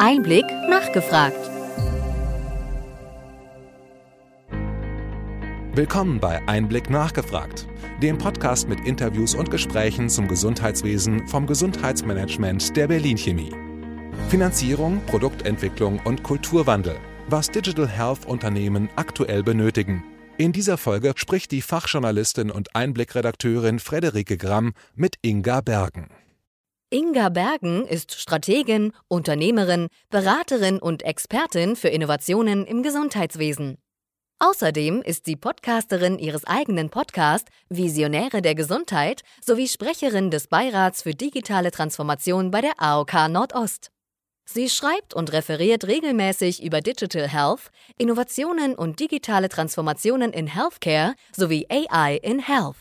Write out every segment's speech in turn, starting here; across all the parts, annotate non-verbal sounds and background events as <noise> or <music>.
Einblick nachgefragt. Willkommen bei Einblick nachgefragt, dem Podcast mit Interviews und Gesprächen zum Gesundheitswesen vom Gesundheitsmanagement der Berlin Chemie. Finanzierung, Produktentwicklung und Kulturwandel, was Digital Health Unternehmen aktuell benötigen. In dieser Folge spricht die Fachjournalistin und Einblickredakteurin Frederike Gramm mit Inga Bergen. Inga Bergen ist Strategin, Unternehmerin, Beraterin und Expertin für Innovationen im Gesundheitswesen. Außerdem ist sie Podcasterin ihres eigenen Podcasts Visionäre der Gesundheit sowie Sprecherin des Beirats für digitale Transformation bei der AOK Nordost. Sie schreibt und referiert regelmäßig über Digital Health, Innovationen und digitale Transformationen in Healthcare sowie AI in Health.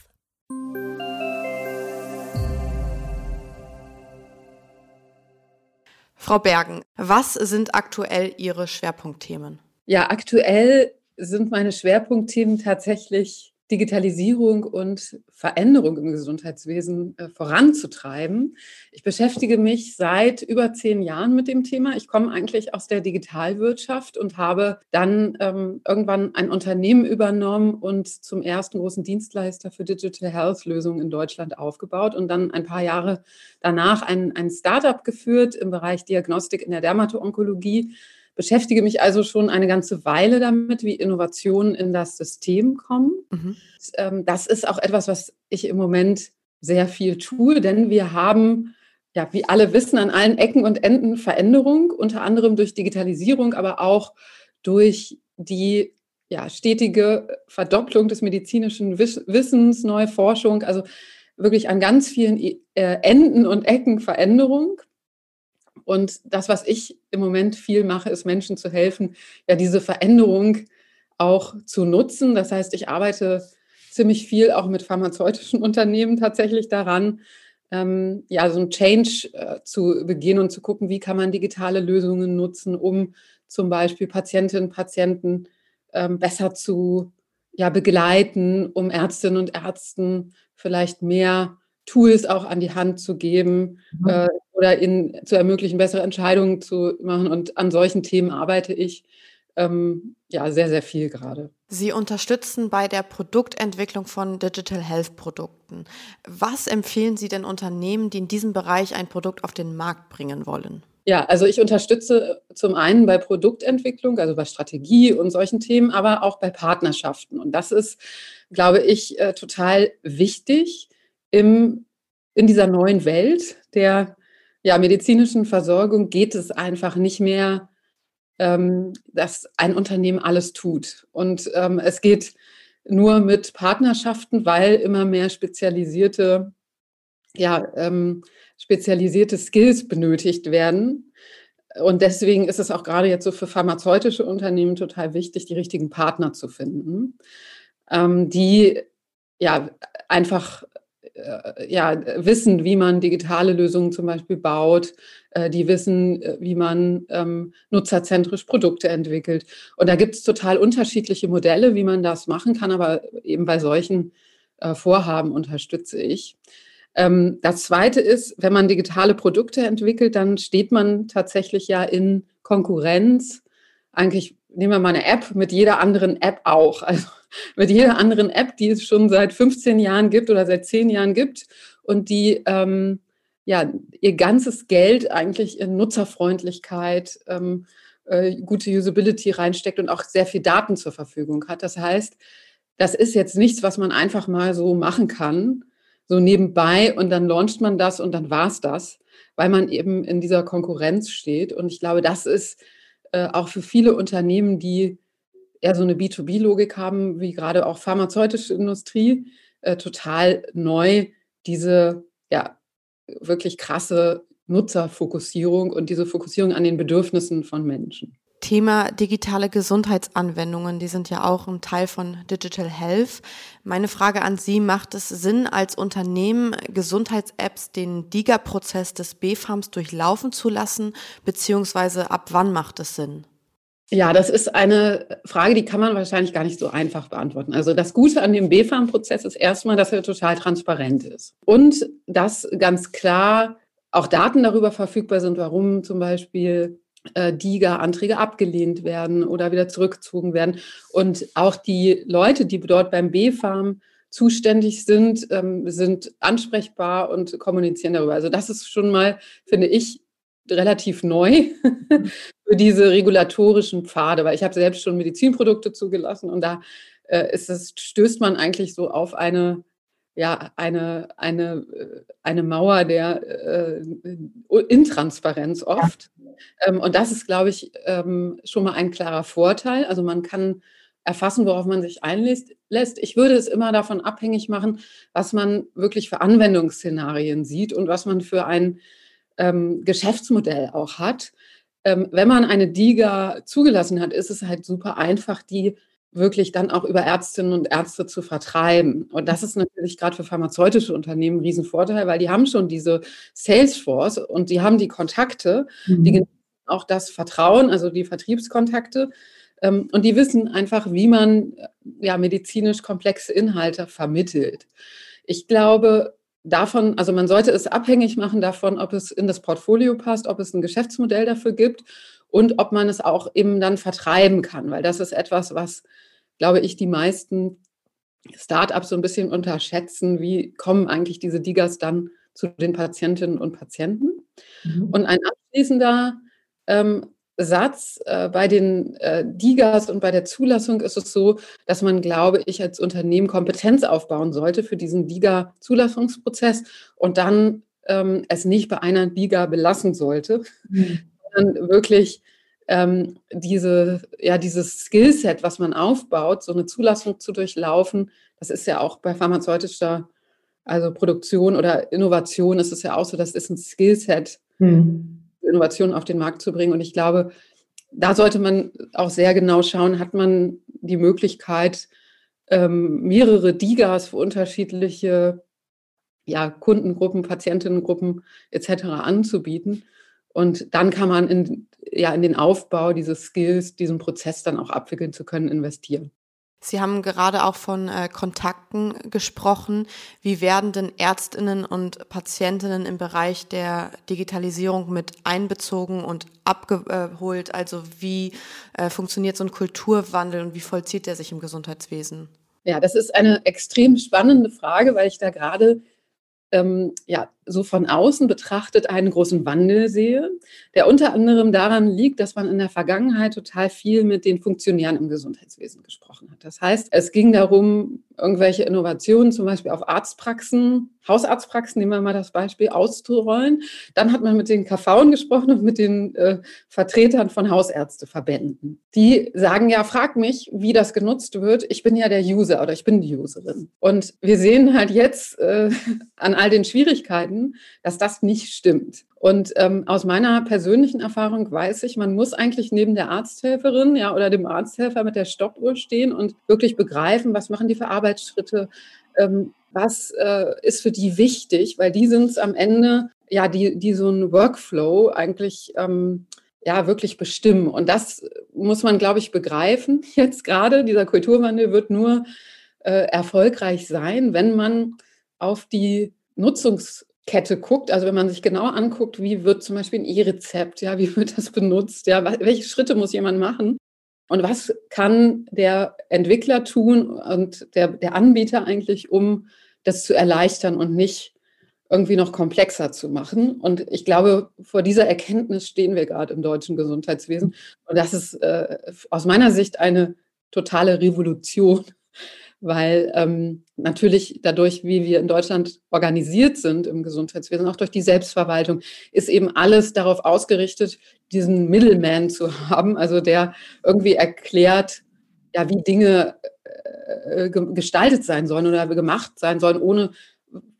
Frau Bergen, was sind aktuell Ihre Schwerpunktthemen? Ja, aktuell sind meine Schwerpunktthemen tatsächlich Digitalisierung und Veränderung im Gesundheitswesen äh, voranzutreiben. Ich beschäftige mich seit über zehn Jahren mit dem Thema. Ich komme eigentlich aus der Digitalwirtschaft und habe dann ähm, irgendwann ein Unternehmen übernommen und zum ersten großen Dienstleister für Digital Health Lösungen in Deutschland aufgebaut und dann ein paar Jahre danach ein, ein Startup geführt im Bereich Diagnostik in der Dermato-Onkologie beschäftige mich also schon eine ganze Weile damit, wie Innovationen in das System kommen. Mhm. Ähm, das ist auch etwas, was ich im Moment sehr viel tue, denn wir haben, ja, wie alle wissen, an allen Ecken und Enden Veränderung, unter anderem durch Digitalisierung, aber auch durch die ja, stetige Verdopplung des medizinischen Wissens, neue Forschung, also wirklich an ganz vielen äh, Enden und Ecken Veränderung. Und das, was ich im Moment viel mache, ist Menschen zu helfen, ja, diese Veränderung auch zu nutzen. Das heißt, ich arbeite ziemlich viel auch mit pharmazeutischen <laughs> Unternehmen tatsächlich daran, ähm, ja, so ein Change äh, zu begehen und zu gucken, wie kann man digitale Lösungen nutzen, um zum Beispiel Patientinnen und Patienten ähm, besser zu ja, begleiten, um Ärztinnen und Ärzten vielleicht mehr Tools auch an die Hand zu geben mhm. äh, oder ihnen zu ermöglichen, bessere Entscheidungen zu machen. Und an solchen Themen arbeite ich ähm, ja sehr, sehr viel gerade. Sie unterstützen bei der Produktentwicklung von Digital Health Produkten. Was empfehlen Sie denn Unternehmen, die in diesem Bereich ein Produkt auf den Markt bringen wollen? Ja, also ich unterstütze zum einen bei Produktentwicklung, also bei Strategie und solchen Themen, aber auch bei Partnerschaften. Und das ist, glaube ich, äh, total wichtig, im, in dieser neuen Welt der ja, medizinischen Versorgung geht es einfach nicht mehr, ähm, dass ein Unternehmen alles tut. Und ähm, es geht nur mit Partnerschaften, weil immer mehr spezialisierte, ja, ähm, spezialisierte Skills benötigt werden. Und deswegen ist es auch gerade jetzt so für pharmazeutische Unternehmen total wichtig, die richtigen Partner zu finden, ähm, die ja einfach ja, wissen, wie man digitale Lösungen zum Beispiel baut, äh, die wissen, äh, wie man ähm, nutzerzentrisch Produkte entwickelt. Und da gibt es total unterschiedliche Modelle, wie man das machen kann, aber eben bei solchen äh, Vorhaben unterstütze ich. Ähm, das Zweite ist, wenn man digitale Produkte entwickelt, dann steht man tatsächlich ja in Konkurrenz. Eigentlich nehmen wir mal eine App mit jeder anderen App auch. Also mit jeder anderen App, die es schon seit 15 Jahren gibt oder seit 10 Jahren gibt und die ähm, ja, ihr ganzes Geld eigentlich in Nutzerfreundlichkeit, ähm, äh, gute Usability reinsteckt und auch sehr viel Daten zur Verfügung hat. Das heißt, das ist jetzt nichts, was man einfach mal so machen kann, so nebenbei und dann launcht man das und dann war es das, weil man eben in dieser Konkurrenz steht. Und ich glaube, das ist äh, auch für viele Unternehmen, die eher so eine B2B-Logik haben, wie gerade auch pharmazeutische Industrie, äh, total neu diese ja wirklich krasse Nutzerfokussierung und diese Fokussierung an den Bedürfnissen von Menschen. Thema digitale Gesundheitsanwendungen, die sind ja auch ein Teil von Digital Health. Meine Frage an Sie, macht es Sinn, als Unternehmen Gesundheits-Apps den DIGA-Prozess des BFARMs durchlaufen zu lassen, beziehungsweise ab wann macht es Sinn? Ja, das ist eine Frage, die kann man wahrscheinlich gar nicht so einfach beantworten. Also das Gute an dem BfArM-Prozess ist erstmal, dass er total transparent ist und dass ganz klar auch Daten darüber verfügbar sind, warum zum Beispiel äh, DIGA-Anträge abgelehnt werden oder wieder zurückgezogen werden. Und auch die Leute, die dort beim B-Farm zuständig sind, ähm, sind ansprechbar und kommunizieren darüber. Also das ist schon mal, finde ich, relativ neu für diese regulatorischen Pfade, weil ich habe selbst schon Medizinprodukte zugelassen und da äh, ist es, stößt man eigentlich so auf eine ja, eine, eine, äh, eine Mauer der äh, Intransparenz oft. Ähm, und das ist, glaube ich, ähm, schon mal ein klarer Vorteil. Also man kann erfassen, worauf man sich einlässt. Ich würde es immer davon abhängig machen, was man wirklich für Anwendungsszenarien sieht und was man für ein ähm, Geschäftsmodell auch hat. Ähm, wenn man eine DIGA zugelassen hat, ist es halt super einfach, die wirklich dann auch über Ärztinnen und Ärzte zu vertreiben. Und das ist natürlich gerade für pharmazeutische Unternehmen ein Riesenvorteil, weil die haben schon diese Salesforce und die haben die Kontakte, mhm. die auch das Vertrauen, also die Vertriebskontakte. Ähm, und die wissen einfach, wie man ja medizinisch komplexe Inhalte vermittelt. Ich glaube, davon, also man sollte es abhängig machen davon, ob es in das Portfolio passt, ob es ein Geschäftsmodell dafür gibt und ob man es auch eben dann vertreiben kann, weil das ist etwas, was, glaube ich, die meisten Startups so ein bisschen unterschätzen. Wie kommen eigentlich diese Digas dann zu den Patientinnen und Patienten? Mhm. Und ein abschließender ähm, Satz, äh, bei den äh, Digas und bei der Zulassung ist es so, dass man, glaube ich, als Unternehmen Kompetenz aufbauen sollte für diesen Diga-Zulassungsprozess und dann ähm, es nicht bei einer Diga belassen sollte, mhm sondern wirklich ähm, diese, ja, dieses Skillset, was man aufbaut, so eine Zulassung zu durchlaufen, das ist ja auch bei pharmazeutischer also Produktion oder Innovation ist es ja auch so, das ist ein Skillset, mhm. Innovation auf den Markt zu bringen. Und ich glaube, da sollte man auch sehr genau schauen, hat man die Möglichkeit, ähm, mehrere Digas für unterschiedliche ja, Kundengruppen, Patientinnengruppen etc. anzubieten. Und dann kann man in, ja, in den Aufbau dieses Skills, diesen Prozess dann auch abwickeln zu können, investieren. Sie haben gerade auch von äh, Kontakten gesprochen. Wie werden denn Ärztinnen und Patientinnen im Bereich der Digitalisierung mit einbezogen und abgeholt? Also wie äh, funktioniert so ein Kulturwandel und wie vollzieht der sich im Gesundheitswesen? Ja, das ist eine extrem spannende Frage, weil ich da gerade ähm, ja, so von außen betrachtet einen großen Wandel sehe, der unter anderem daran liegt, dass man in der Vergangenheit total viel mit den Funktionären im Gesundheitswesen gesprochen hat. Das heißt, es ging darum, irgendwelche Innovationen zum Beispiel auf Arztpraxen, Hausarztpraxen, nehmen wir mal das Beispiel, auszurollen. Dann hat man mit den KV gesprochen und mit den äh, Vertretern von Hausärzteverbänden. Die sagen ja, frag mich, wie das genutzt wird. Ich bin ja der User oder ich bin die Userin. Und wir sehen halt jetzt äh, <laughs> an all den Schwierigkeiten, dass das nicht stimmt. Und ähm, aus meiner persönlichen Erfahrung weiß ich, man muss eigentlich neben der Arzthelferin ja, oder dem Arzthelfer mit der Stoppuhr stehen und wirklich begreifen, was machen die für Arbeitsschritte, ähm, was äh, ist für die wichtig, weil die sind es am Ende, ja, die, die so einen Workflow eigentlich ähm, ja wirklich bestimmen. Und das muss man, glaube ich, begreifen. <laughs> Jetzt gerade, dieser Kulturwandel wird nur äh, erfolgreich sein, wenn man auf die Nutzungs Kette guckt, also wenn man sich genau anguckt, wie wird zum Beispiel ein E-Rezept, ja, wie wird das benutzt, ja, welche Schritte muss jemand machen und was kann der Entwickler tun und der, der Anbieter eigentlich, um das zu erleichtern und nicht irgendwie noch komplexer zu machen. Und ich glaube, vor dieser Erkenntnis stehen wir gerade im deutschen Gesundheitswesen. Und das ist äh, aus meiner Sicht eine totale Revolution weil ähm, natürlich dadurch, wie wir in Deutschland organisiert sind im Gesundheitswesen, auch durch die Selbstverwaltung, ist eben alles darauf ausgerichtet, diesen Middleman zu <laughs> haben, also der irgendwie erklärt, ja, wie Dinge äh, gestaltet sein sollen oder gemacht sein sollen, ohne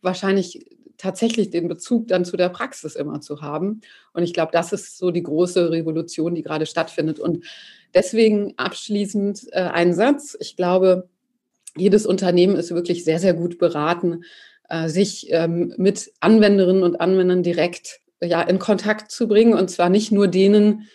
wahrscheinlich tatsächlich den Bezug dann zu der Praxis immer zu haben. Und ich glaube, das ist so die große Revolution, die gerade stattfindet. Und deswegen abschließend äh, ein Satz. Ich glaube, jedes Unternehmen ist wirklich sehr, sehr gut beraten, äh, sich ähm, mit Anwenderinnen und Anwendern direkt ja, in Kontakt zu bringen. Und zwar nicht nur denen,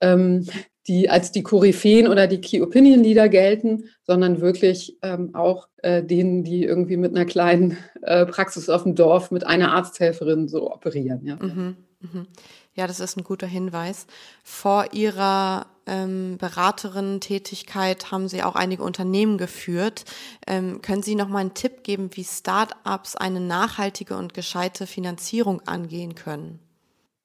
ähm, die als die Koryphäen oder die Key Opinion Leader gelten, sondern wirklich ähm, auch äh, denen, die irgendwie mit einer kleinen äh, Praxis auf dem Dorf mit einer Arzthelferin so operieren. Ja. Mhm, mhm. Ja, das ist ein guter Hinweis. Vor Ihrer ähm, Beraterin-Tätigkeit haben Sie auch einige Unternehmen geführt. Ähm, können Sie noch mal einen Tipp geben, wie Start-ups eine nachhaltige und gescheite Finanzierung angehen können?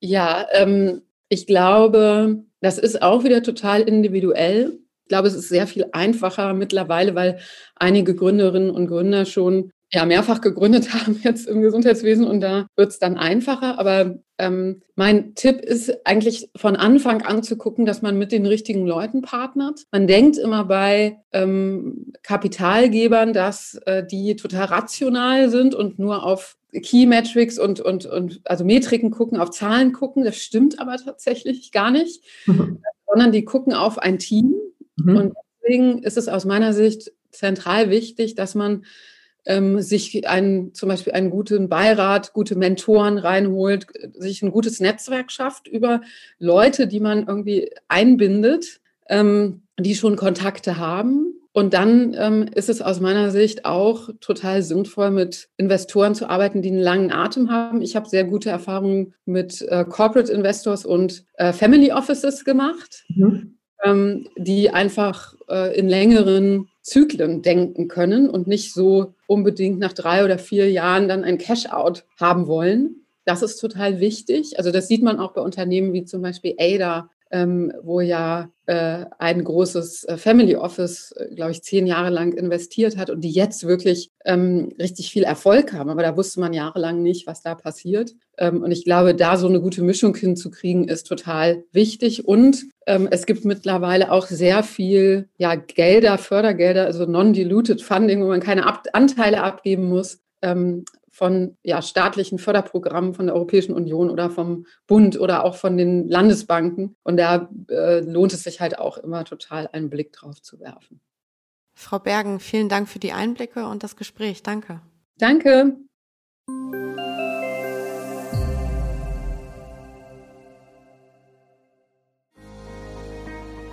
Ja, ähm, ich glaube, das ist auch wieder total individuell. Ich glaube, es ist sehr viel einfacher mittlerweile, weil einige Gründerinnen und Gründer schon ja mehrfach gegründet <laughs> haben jetzt im Gesundheitswesen und da wird es dann einfacher. Aber ähm, mein Tipp ist eigentlich von Anfang an zu gucken, dass man mit den richtigen Leuten partnert. Man denkt immer bei ähm, Kapitalgebern, dass äh, die total rational sind und nur auf Key Metrics und, und, und also Metriken gucken, auf Zahlen gucken. Das stimmt aber tatsächlich gar nicht, mhm. sondern die gucken auf ein Team. Mhm. Und deswegen ist es aus meiner Sicht zentral wichtig, dass man ähm, sich einen, zum Beispiel einen guten Beirat, gute Mentoren reinholt, sich ein gutes Netzwerk schafft über Leute, die man irgendwie einbindet, ähm, die schon Kontakte haben. Und dann ähm, ist es aus meiner Sicht auch total sinnvoll, mit Investoren zu arbeiten, die einen langen Atem haben. Ich habe sehr gute Erfahrungen mit äh, Corporate Investors und äh, Family Offices gemacht, mhm. ähm, die einfach äh, in längeren Zyklen denken können und nicht so unbedingt nach drei oder vier Jahren dann ein Cash-out haben wollen. Das ist total wichtig. Also das sieht man auch bei Unternehmen wie zum Beispiel Ada, ähm, wo ja äh, ein großes äh, Family Office, äh, glaube ich, zehn Jahre lang investiert hat und die jetzt wirklich ähm, richtig viel Erfolg haben. Aber da wusste man jahrelang nicht, was da passiert. Ähm, und ich glaube, da so eine gute Mischung hinzukriegen, ist total wichtig. Und ähm, es gibt mittlerweile auch sehr viel ja, Gelder, Fördergelder, also non-diluted Funding, wo man keine Ab Anteile abgeben muss. Ähm, von ja, staatlichen Förderprogrammen von der Europäischen Union oder vom Bund oder auch von den Landesbanken. Und da äh, lohnt es sich halt auch immer total einen Blick drauf zu werfen. Frau Bergen, vielen Dank für die Einblicke und das Gespräch. Danke. Danke.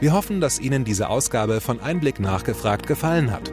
Wir hoffen, dass Ihnen diese Ausgabe von Einblick nachgefragt gefallen hat.